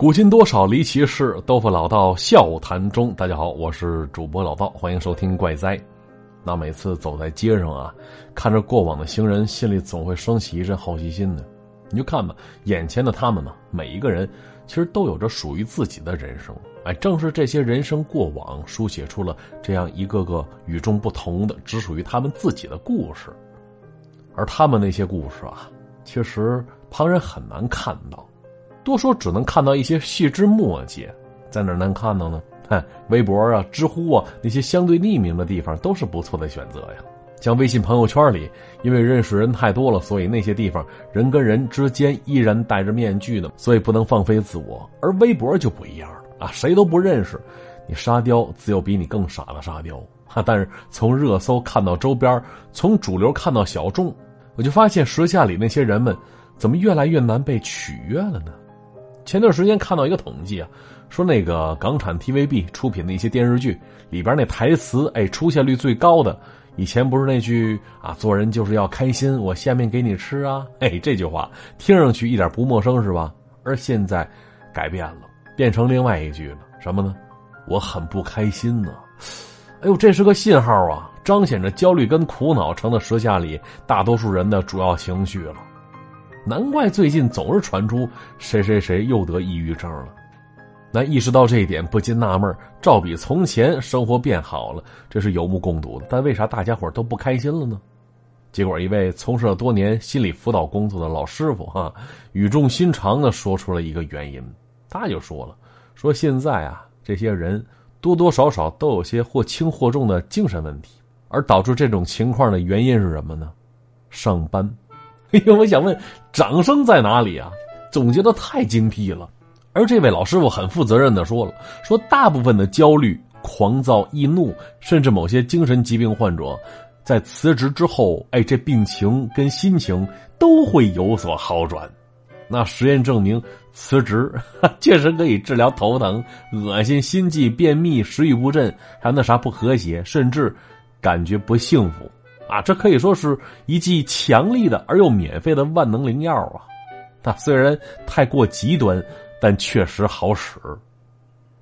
古今多少离奇事，豆腐老道笑谈中。大家好，我是主播老道，欢迎收听怪哉。那每次走在街上啊，看着过往的行人，心里总会升起一阵好奇心的。你就看吧，眼前的他们呢，每一个人其实都有着属于自己的人生。哎，正是这些人生过往，书写出了这样一个个与众不同的、只属于他们自己的故事。而他们那些故事啊，其实旁人很难看到。多说只能看到一些细枝末节，在哪能看到呢？嗨，微博啊、知乎啊那些相对匿名的地方都是不错的选择呀。像微信朋友圈里，因为认识人太多了，所以那些地方人跟人之间依然戴着面具呢，所以不能放飞自我。而微博就不一样了啊，谁都不认识，你沙雕自有比你更傻的沙雕哈。但是从热搜看到周边，从主流看到小众，我就发现时下里那些人们怎么越来越难被取悦了呢？前段时间看到一个统计啊，说那个港产 TVB 出品的一些电视剧里边那台词，哎，出现率最高的，以前不是那句啊，做人就是要开心，我下面给你吃啊，哎，这句话听上去一点不陌生是吧？而现在改变了，变成另外一句了，什么呢？我很不开心呢。哎呦，这是个信号啊，彰显着焦虑跟苦恼成了时下里大多数人的主要情绪了。难怪最近总是传出谁谁谁又得抑郁症了。那意识到这一点，不禁纳闷照比从前生活变好了，这是有目共睹的。但为啥大家伙都不开心了呢？结果，一位从事了多年心理辅导工作的老师傅哈，语重心长的说出了一个原因。他就说了：“说现在啊，这些人多多少少都有些或轻或重的精神问题，而导致这种情况的原因是什么呢？上班。”哎呦，我想问，掌声在哪里啊？总结的太精辟了。而这位老师傅很负责任的说了，说大部分的焦虑、狂躁、易怒，甚至某些精神疾病患者，在辞职之后，哎，这病情跟心情都会有所好转。那实验证明，辞职 确实可以治疗头疼、恶心、心悸、便秘、食欲不振，还有那啥不和谐，甚至感觉不幸福。啊，这可以说是一剂强力的而又免费的万能灵药啊！它虽然太过极端，但确实好使。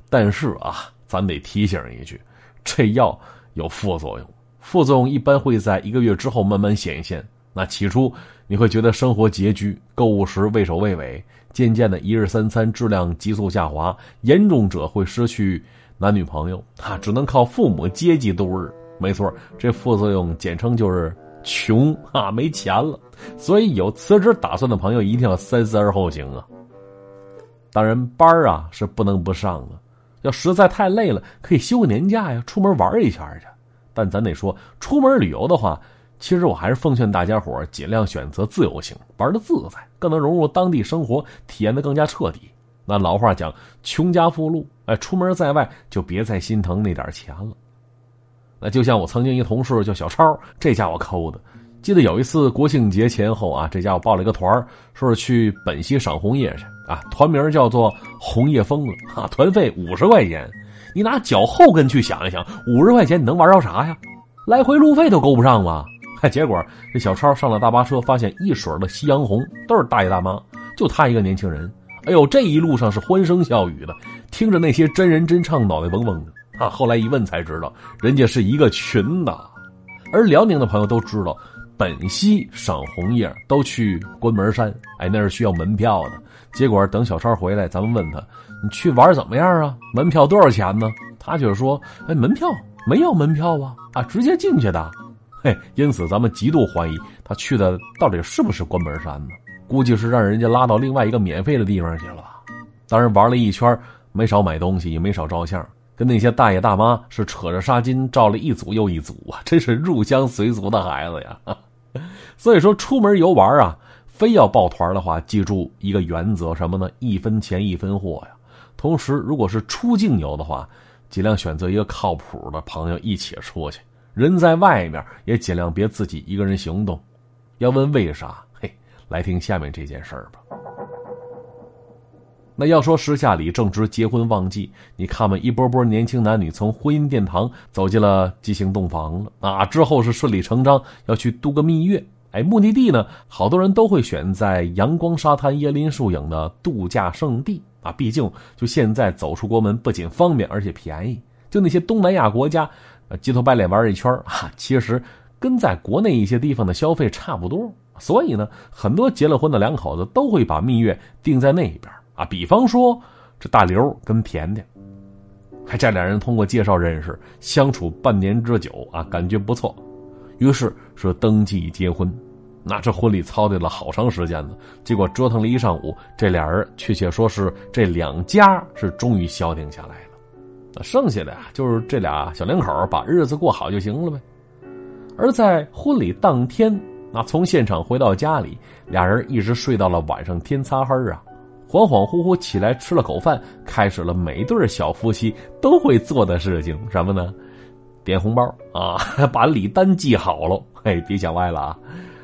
但是啊，咱得提醒一句，这药有副作用，副作用一般会在一个月之后慢慢显现。那起初你会觉得生活拮据，购物时畏首畏尾，渐渐的一日三餐质量急速下滑，严重者会失去男女朋友，啊，只能靠父母接济度日。没错，这副作用简称就是穷啊，没钱了。所以有辞职打算的朋友一定要三思而后行啊。当然，班啊是不能不上的。要实在太累了，可以休个年假呀，出门玩一圈去。但咱得说，出门旅游的话，其实我还是奉劝大家伙尽量选择自由行，玩的自在，更能融入当地生活，体验的更加彻底。那老话讲，穷家富路，哎，出门在外就别再心疼那点钱了。那就像我曾经一同事叫小超，这家伙抠的。记得有一次国庆节前后啊，这家伙报了一个团说是去本溪赏红叶去啊。团名叫做“红叶疯了”啊，团费五十块钱。你拿脚后跟去想一想，五十块钱你能玩着啥呀？来回路费都够不上吧？嗨，结果这小超上了大巴车，发现一水的夕阳红都是大爷大妈，就他一个年轻人。哎呦，这一路上是欢声笑语的，听着那些真人真唱，脑袋嗡嗡的。啊，后来一问才知道，人家是一个群的。而辽宁的朋友都知道，本溪赏红叶都去关门山，哎，那是需要门票的。结果等小超回来，咱们问他，你去玩怎么样啊？门票多少钱呢？他就说，哎，门票没要门票啊，啊，直接进去的。嘿，因此咱们极度怀疑他去的到底是不是关门山呢？估计是让人家拉到另外一个免费的地方去了吧。当然玩了一圈，没少买东西，也没少照相。跟那些大爷大妈是扯着纱巾照了一组又一组啊，真是入乡随俗的孩子呀！所以说出门游玩啊，非要抱团的话，记住一个原则什么呢？一分钱一分货呀。同时，如果是出境游的话，尽量选择一个靠谱的朋友一起出去。人在外面也尽量别自己一个人行动。要问为啥？嘿，来听下面这件事儿吧。那要说时下里正值结婚旺季，你看嘛，一波波年轻男女从婚姻殿堂走进了激情洞房了啊！之后是顺理成章要去度个蜜月，哎，目的地呢，好多人都会选在阳光沙滩、椰林树影的度假胜地啊，毕竟就现在走出国门不仅方便，而且便宜。就那些东南亚国家，呃，鸡头白脸玩一圈啊，其实跟在国内一些地方的消费差不多。所以呢，很多结了婚的两口子都会把蜜月定在那边啊。比方说这大刘跟甜甜，还这俩人通过介绍认识，相处半年之久啊，感觉不错，于是说登记结婚。那这婚礼操练了好长时间呢，结果折腾了一上午，这俩人确切说是这两家是终于消停下来了。那剩下的呀，就是这俩小两口把日子过好就行了呗。而在婚礼当天，那从现场回到家里，俩人一直睡到了晚上天擦黑啊，恍恍惚惚起来吃了口饭，开始了每对小夫妻都会做的事情，什么呢？点红包啊，把礼单记好了。嘿，别想歪了啊。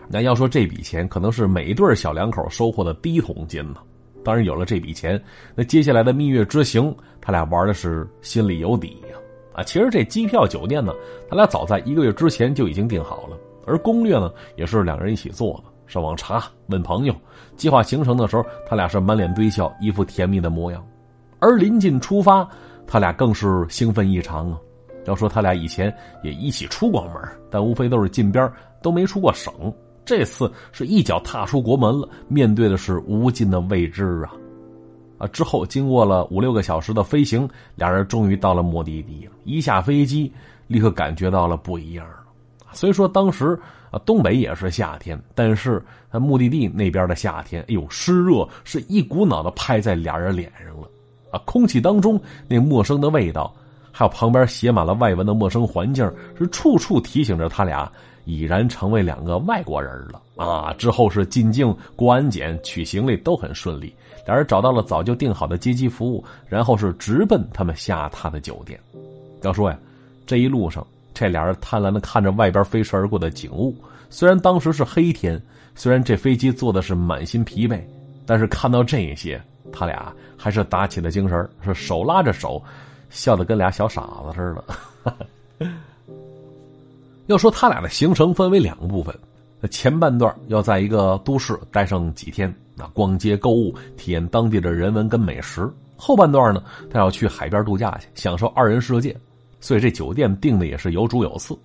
那要说这笔钱，可能是每一对小两口收获的第一桶金呢。当然，有了这笔钱，那接下来的蜜月之行，他俩玩的是心里有底呀。啊，其实这机票、酒店呢，他俩早在一个月之前就已经订好了，而攻略呢，也是两人一起做的。上网查，问朋友，计划行程的时候，他俩是满脸堆笑，一副甜蜜的模样。而临近出发，他俩更是兴奋异常啊。要说他俩以前也一起出过门，但无非都是近边，都没出过省。这次是一脚踏出国门了，面对的是无尽的未知啊！啊，之后经过了五六个小时的飞行，俩人终于到了目的地了。一下飞机，立刻感觉到了不一样了。虽说当时啊，东北也是夏天，但是他目的地那边的夏天，哎呦，湿热是一股脑的拍在俩人脸上了。啊，空气当中那陌生的味道，还有旁边写满了外文的陌生环境，是处处提醒着他俩。已然成为两个外国人了啊！之后是进境、过安检、取行李都很顺利。俩人找到了早就订好的接机服务，然后是直奔他们下榻的酒店。要说呀，这一路上，这俩人贪婪的看着外边飞驰而过的景物。虽然当时是黑天，虽然这飞机坐的是满心疲惫，但是看到这些，他俩还是打起了精神，是手拉着手，笑得跟俩小傻子似的。要说他俩的行程分为两个部分，前半段要在一个都市待上几天，那逛街购物，体验当地的人文跟美食；后半段呢，他要去海边度假去，享受二人世界。所以这酒店订的也是有主有次，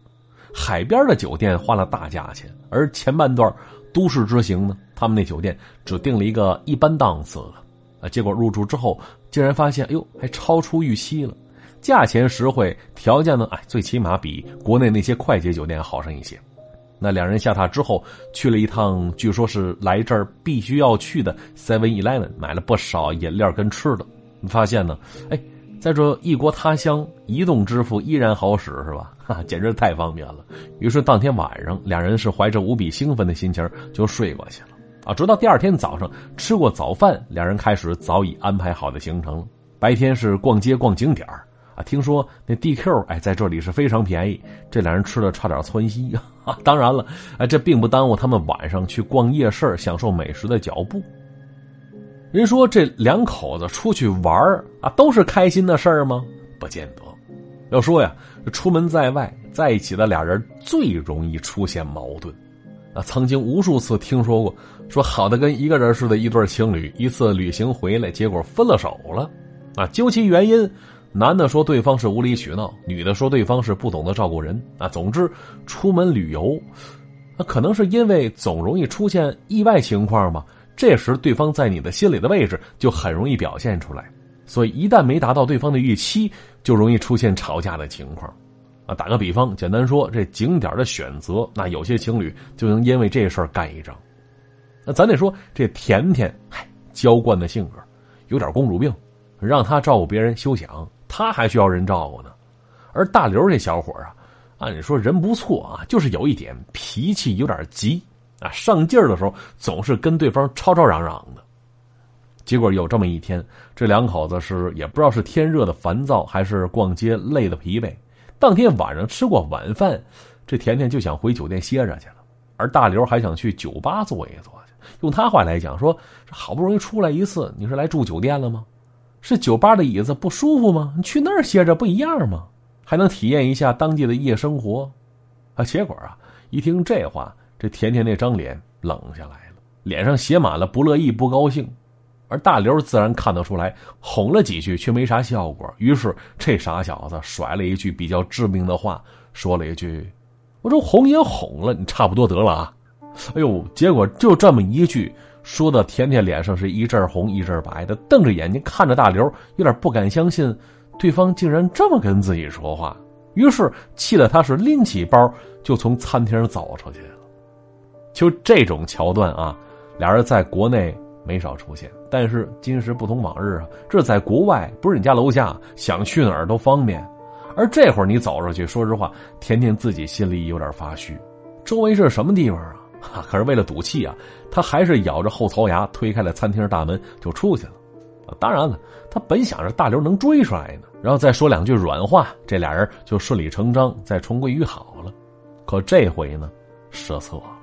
海边的酒店花了大价钱，而前半段都市之行呢，他们那酒店只定了一个一般档次的，啊，结果入住之后竟然发现，哎呦，还超出预期了。价钱实惠，条件呢？哎，最起码比国内那些快捷酒店好上一些。那两人下榻之后，去了一趟，据说是来这儿必须要去的 Seven Eleven，买了不少饮料跟吃的。发现呢，哎，在这异国他乡，移动支付依然好使，是吧？哈，简直太方便了。于是当天晚上，两人是怀着无比兴奋的心情就睡过去了。啊，直到第二天早上吃过早饭，两人开始早已安排好的行程。白天是逛街逛景点儿。听说那 DQ 哎，在这里是非常便宜，这两人吃的差点窜稀啊！当然了，哎，这并不耽误他们晚上去逛夜市、享受美食的脚步。人说这两口子出去玩啊，都是开心的事儿吗？不见得。要说呀，出门在外，在一起的俩人最容易出现矛盾。啊，曾经无数次听说过，说好的跟一个人似的，一对情侣一次旅行回来，结果分了手了。啊，究其原因。男的说对方是无理取闹，女的说对方是不懂得照顾人啊。总之，出门旅游，那可能是因为总容易出现意外情况吧。这时，对方在你的心里的位置就很容易表现出来。所以，一旦没达到对方的预期，就容易出现吵架的情况。啊，打个比方，简单说，这景点的选择，那有些情侣就能因为这事儿干一仗。那咱得说，这甜甜，嗨，娇惯的性格，有点公主病，让她照顾别人休想。他还需要人照顾呢，而大刘这小伙啊，按理说人不错啊，就是有一点脾气有点急啊，上劲儿的时候总是跟对方吵吵嚷嚷的。结果有这么一天，这两口子是也不知道是天热的烦躁，还是逛街累的疲惫。当天晚上吃过晚饭，这甜甜就想回酒店歇着去了，而大刘还想去酒吧坐一坐去。用他话来讲说，好不容易出来一次，你是来住酒店了吗？是酒吧的椅子不舒服吗？你去那儿歇着不一样吗？还能体验一下当地的夜生活，啊！结果啊，一听这话，这甜甜那张脸冷下来了，脸上写满了不乐意、不高兴。而大刘自然看得出来，哄了几句却没啥效果。于是这傻小子甩了一句比较致命的话，说了一句：“我这哄也哄了，你差不多得了啊。”哎呦，结果就这么一句，说的甜甜脸上是一阵红一阵白的，瞪着眼睛看着大刘，有点不敢相信，对方竟然这么跟自己说话。于是气得他是拎起包就从餐厅走出去。就这种桥段啊，俩人在国内。没少出现，但是今时不同往日啊！这在国外不是你家楼下，想去哪儿都方便。而这会儿你走出去，说实话，甜甜自己心里有点发虚。周围是什么地方啊？可是为了赌气啊，他还是咬着后槽牙推开了餐厅大门就出去了。当然了，他本想着大刘能追出来呢，然后再说两句软话，这俩人就顺理成章再重归于好了。可这回呢，失策了，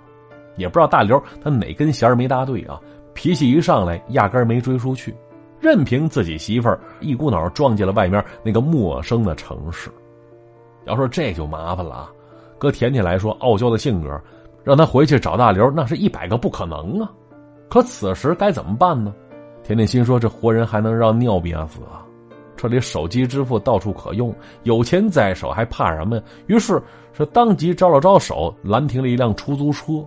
也不知道大刘他哪根弦没搭对啊。脾气一上来，压根没追出去，任凭自己媳妇儿一股脑撞进了外面那个陌生的城市。要说这就麻烦了啊！搁甜甜来说，傲娇的性格，让他回去找大刘，那是一百个不可能啊！可此时该怎么办呢？甜甜心说：“这活人还能让尿憋死啊？这里手机支付到处可用，有钱在手还怕什么呀？”于是是当即招了招手，拦停了一辆出租车。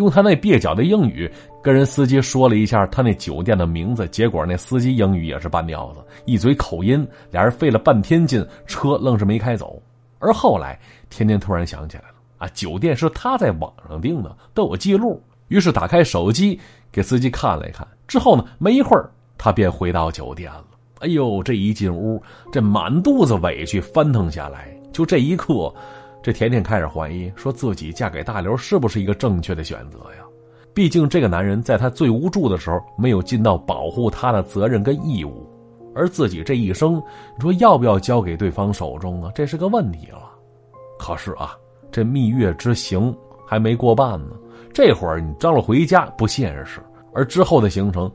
用他那蹩脚的英语跟人司机说了一下他那酒店的名字，结果那司机英语也是半吊子，一嘴口音，俩人费了半天劲，车愣是没开走。而后来，天天突然想起来了，啊，酒店是他在网上订的，都有记录。于是打开手机给司机看了一看，之后呢，没一会儿他便回到酒店了。哎呦，这一进屋，这满肚子委屈翻腾下来，就这一刻。这甜甜开始怀疑，说自己嫁给大刘是不是一个正确的选择呀？毕竟这个男人在他最无助的时候没有尽到保护他的责任跟义务，而自己这一生，你说要不要交给对方手中啊？这是个问题了。可是啊，这蜜月之行还没过半呢，这会儿你张罗回家不现实，而之后的行程，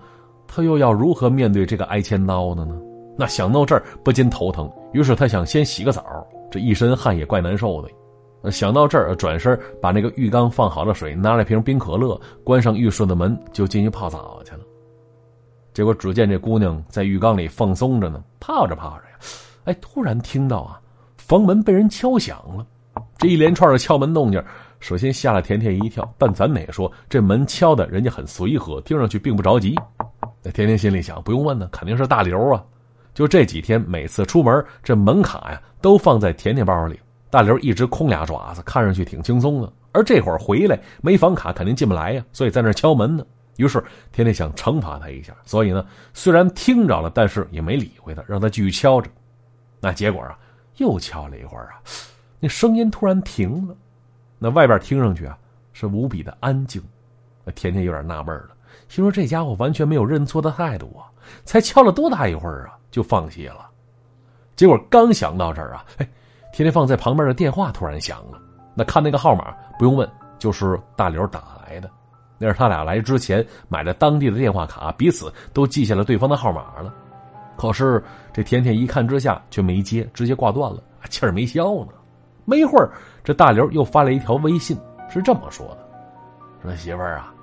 他又要如何面对这个挨千刀的呢？那想到这儿不禁头疼，于是他想先洗个澡。这一身汗也怪难受的，想到这儿，转身把那个浴缸放好了水，拿了瓶冰可乐，关上浴室的门，就进去泡澡去了。结果只见这姑娘在浴缸里放松着呢，泡着泡着呀，哎，突然听到啊，房门被人敲响了。这一连串的敲门动静，首先吓了甜甜一跳，但咱得说，这门敲的人家很随和，听上去并不着急。那甜甜心里想，不用问呢，肯定是大刘啊。就这几天，每次出门，这门卡呀都放在甜甜包里。大刘一直空俩爪子，看上去挺轻松的。而这会儿回来没房卡，肯定进不来呀，所以在那敲门呢。于是甜甜想惩罚他一下，所以呢，虽然听着了，但是也没理会他，让他继续敲着。那结果啊，又敲了一会儿啊，那声音突然停了。那外边听上去啊是无比的安静。甜甜有点纳闷了，心说这家伙完全没有认错的态度啊，才敲了多大一会儿啊？就放弃了，结果刚想到这儿啊，哎，天天放在旁边的电话突然响了。那看那个号码，不用问，就是大刘打来的。那是他俩来之前买的当地的电话卡，彼此都记下了对方的号码了。可是这甜甜一看之下却没接，直接挂断了，气儿没消呢。没一会儿，这大刘又发了一条微信，是这么说的：“说媳妇儿啊，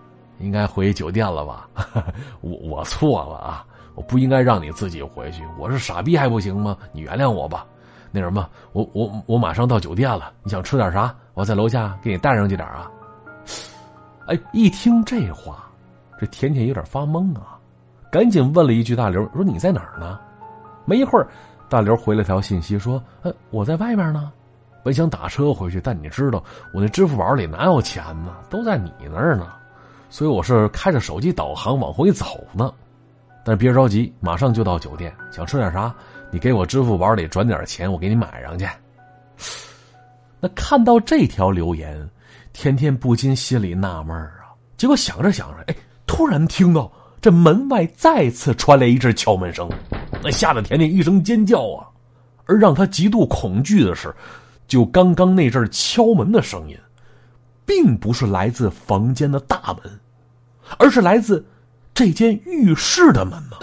应该回酒店了吧？我我错了啊。”我不应该让你自己回去，我是傻逼还不行吗？你原谅我吧。那什么，我我我马上到酒店了，你想吃点啥？我在楼下给你带上去点啊。哎，一听这话，这甜甜有点发懵啊，赶紧问了一句大刘，说你在哪儿呢？没一会儿，大刘回了条信息说，呃，我在外面呢，本想打车回去，但你知道我那支付宝里哪有钱呢？都在你那儿呢，所以我是开着手机导航往回走呢。但是别着急，马上就到酒店。想吃点啥？你给我支付宝里转点钱，我给你买上去。那看到这条留言，天天不禁心里纳闷啊。结果想着想着，哎，突然听到这门外再次传来一阵敲门声，那吓得甜甜一声尖叫啊。而让他极度恐惧的是，就刚刚那阵敲门的声音，并不是来自房间的大门，而是来自。这间浴室的门吗？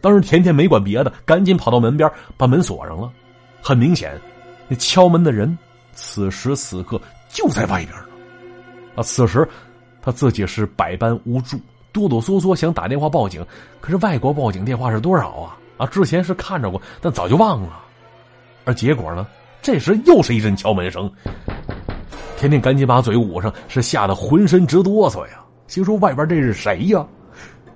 当时甜甜没管别的，赶紧跑到门边把门锁上了。很明显，那敲门的人此时此刻就在外边呢。啊，此时他自己是百般无助，哆哆嗦嗦想打电话报警，可是外国报警电话是多少啊？啊，之前是看着过，但早就忘了。而结果呢，这时又是一阵敲门声。甜甜赶紧把嘴捂上，是吓得浑身直哆嗦呀。心说外边这是谁呀？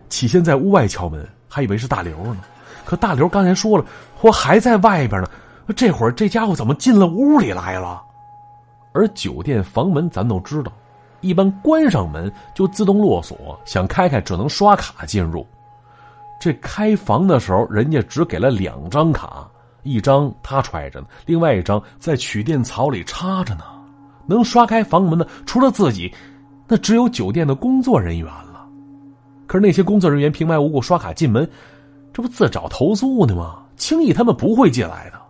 起先在屋外敲门，还以为是大刘呢。可大刘刚才说了，我还在外边呢。这会儿这家伙怎么进了屋里来了？而酒店房门咱都知道，一般关上门就自动落锁，想开开只能刷卡进入。这开房的时候，人家只给了两张卡，一张他揣着呢，另外一张在取电槽里插着呢。能刷开房门的，除了自己，那只有酒店的工作人员了。可是那些工作人员平白无故刷卡进门，这不自找投诉呢吗？轻易他们不会进来的。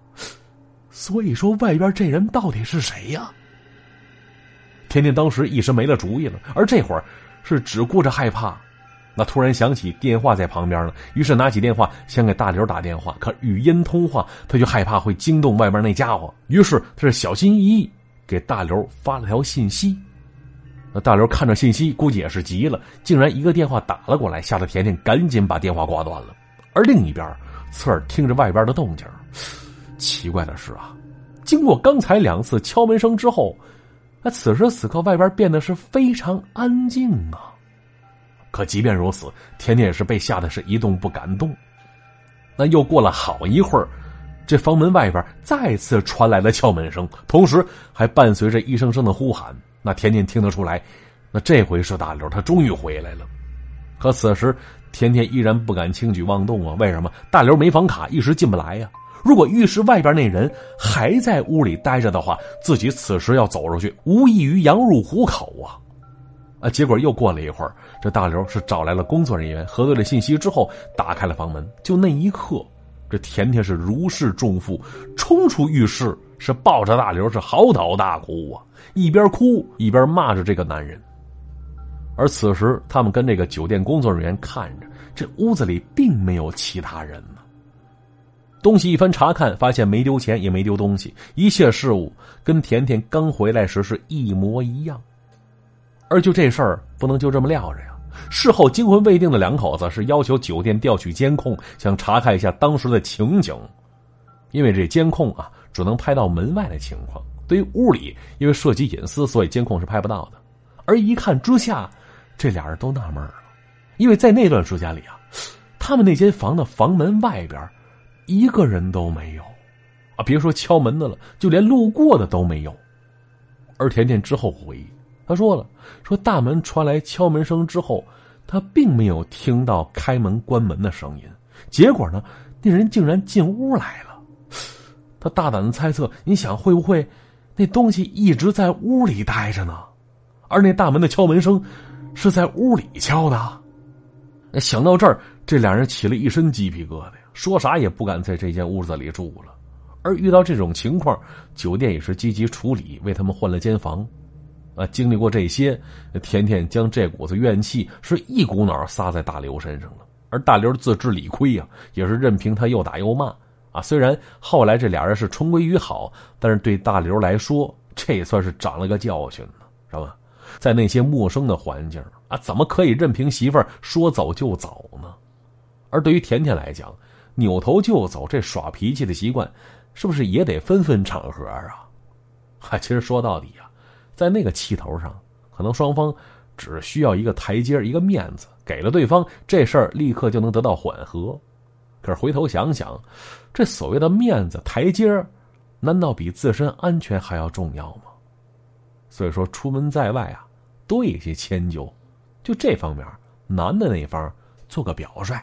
所以说，外边这人到底是谁呀？甜甜当时一时没了主意了，而这会儿是只顾着害怕。那突然想起电话在旁边了，于是拿起电话想给大刘打电话，可语音通话他就害怕会惊动外边那家伙，于是他是小心翼翼。给大刘发了条信息，那大刘看着信息，估计也是急了，竟然一个电话打了过来，吓得甜甜赶紧把电话挂断了。而另一边，侧耳听着外边的动静，奇怪的是啊，经过刚才两次敲门声之后，那此时此刻外边变得是非常安静啊。可即便如此，甜甜也是被吓得是一动不敢动。那又过了好一会儿。这房门外边再次传来了敲门声，同时还伴随着一声声的呼喊。那甜甜听得出来，那这回是大刘，他终于回来了。可此时，甜甜依然不敢轻举妄动啊！为什么？大刘没房卡，一时进不来呀。如果浴室外边那人还在屋里待着的话，自己此时要走出去，无异于羊入虎口啊！啊！结果又过了一会儿，这大刘是找来了工作人员，核对了信息之后，打开了房门。就那一刻。这甜甜是如释重负，冲出浴室，是抱着大刘是嚎啕大哭啊！一边哭一边骂着这个男人。而此时，他们跟这个酒店工作人员看着，这屋子里并没有其他人呢。东西一番查看，发现没丢钱，也没丢东西，一切事物跟甜甜刚回来时是一模一样。而就这事儿，不能就这么撂着呀。事后惊魂未定的两口子是要求酒店调取监控，想查看一下当时的情景，因为这监控啊只能拍到门外的情况，对于屋里因为涉及隐私，所以监控是拍不到的。而一看之下，这俩人都纳闷了，因为在那段时间里啊，他们那间房的房门外边一个人都没有，啊，别说敲门的了，就连路过的都没有。而甜甜之后回忆。他说了：“说大门传来敲门声之后，他并没有听到开门关门的声音。结果呢，那人竟然进屋来了。他大胆的猜测：你想会不会那东西一直在屋里待着呢？而那大门的敲门声是在屋里敲的。想到这儿，这两人起了一身鸡皮疙瘩呀，说啥也不敢在这间屋子里住了。而遇到这种情况，酒店也是积极处理，为他们换了间房。”啊，经历过这些，甜甜将这股子怨气是一股脑撒在大刘身上了。而大刘自知理亏呀，也是任凭他又打又骂。啊，虽然后来这俩人是重归于好，但是对大刘来说，这也算是长了个教训呢，是吧？在那些陌生的环境啊，怎么可以任凭媳妇儿说走就走呢？而对于甜甜来讲，扭头就走这耍脾气的习惯，是不是也得分分场合啊？啊，其实说到底啊。在那个气头上，可能双方只需要一个台阶一个面子，给了对方，这事儿立刻就能得到缓和。可是回头想想，这所谓的面子台阶难道比自身安全还要重要吗？所以说，出门在外啊，多一些迁就，就这方面，男的那方做个表率。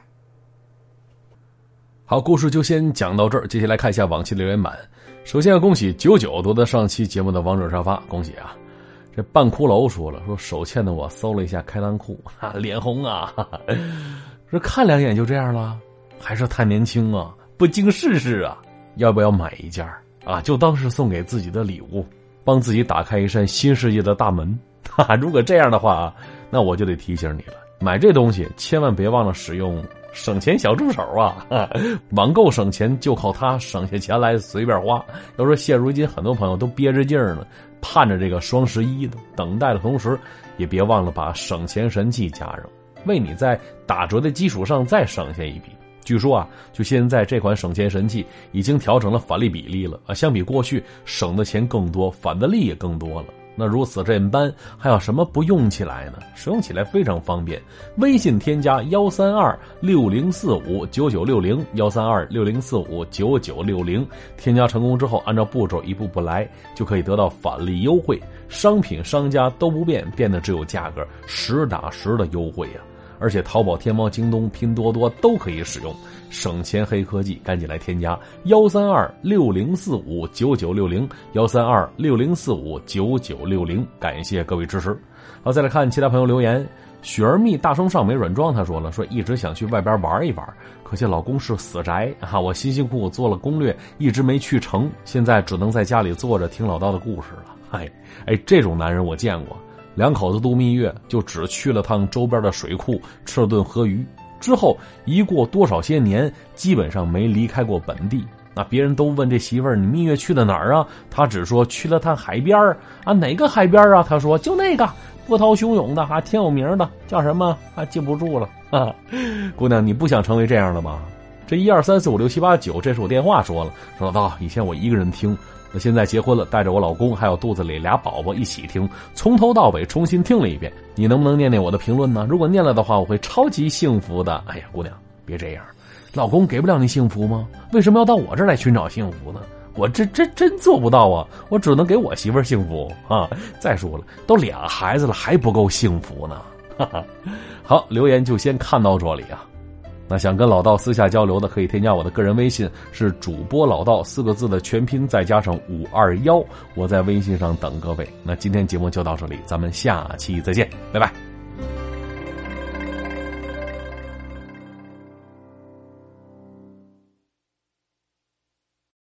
好，故事就先讲到这儿，接下来看一下往期留言板。首先要恭喜九九夺得上期节目的王者沙发，恭喜啊！这半骷髅说了，说手欠的我搜了一下开裆裤，哈，脸红啊！说看两眼就这样了，还是太年轻啊，不经世事啊！要不要买一件啊？就当是送给自己的礼物，帮自己打开一扇新世界的大门。哈，如果这样的话啊，那我就得提醒你了，买这东西千万别忘了使用省钱小助手啊！网购省钱就靠它，省下钱来随便花。要说现如今很多朋友都憋着劲儿呢。盼着这个双十一的等待的同时，也别忘了把省钱神器加上。为你在打折的基础上再省下一笔。据说啊，就现在这款省钱神器已经调整了返利比例了啊，相比过去省的钱更多，返的利也更多了。那如此这般，还有什么不用起来呢？使用起来非常方便。微信添加幺三二六零四五九九六零幺三二六零四五九九六零，添加成功之后，按照步骤一步步来，就可以得到返利优惠。商品商家都不变，变的只有价格，实打实的优惠呀！而且淘宝、天猫、京东、拼多多都可以使用，省钱黑科技，赶紧来添加幺三二六零四五九九六零幺三二六零四五九九六零，感谢各位支持。好，再来看其他朋友留言，雪儿蜜大声上美软装他说了，说一直想去外边玩一玩，可惜老公是死宅啊，我辛辛苦苦做了攻略，一直没去成，现在只能在家里坐着听老道的故事了。哎哎，这种男人我见过。两口子度蜜月，就只去了趟周边的水库，吃了顿河鱼。之后一过多少些年，基本上没离开过本地。那别人都问这媳妇儿：“你蜜月去的哪儿啊？”他只说去了趟海边啊，哪个海边啊？他说就那个波涛汹涌的，还挺有名的，叫什么？啊，记不住了啊。姑娘，你不想成为这样的吗？这一二三四五六七八九，这是我电话说了。说老道，以前我一个人听。我现在结婚了，带着我老公还有肚子里俩宝宝一起听，从头到尾重新听了一遍。你能不能念念我的评论呢？如果念了的话，我会超级幸福的。哎呀，姑娘，别这样，老公给不了你幸福吗？为什么要到我这儿来寻找幸福呢？我这真真做不到啊！我只能给我媳妇儿幸福啊！再说了，都俩孩子了还不够幸福呢。哈哈，好，留言就先看到这里啊。那想跟老道私下交流的，可以添加我的个人微信，是主播老道四个字的全拼，再加上五二幺，我在微信上等各位。那今天节目就到这里，咱们下期再见，拜拜。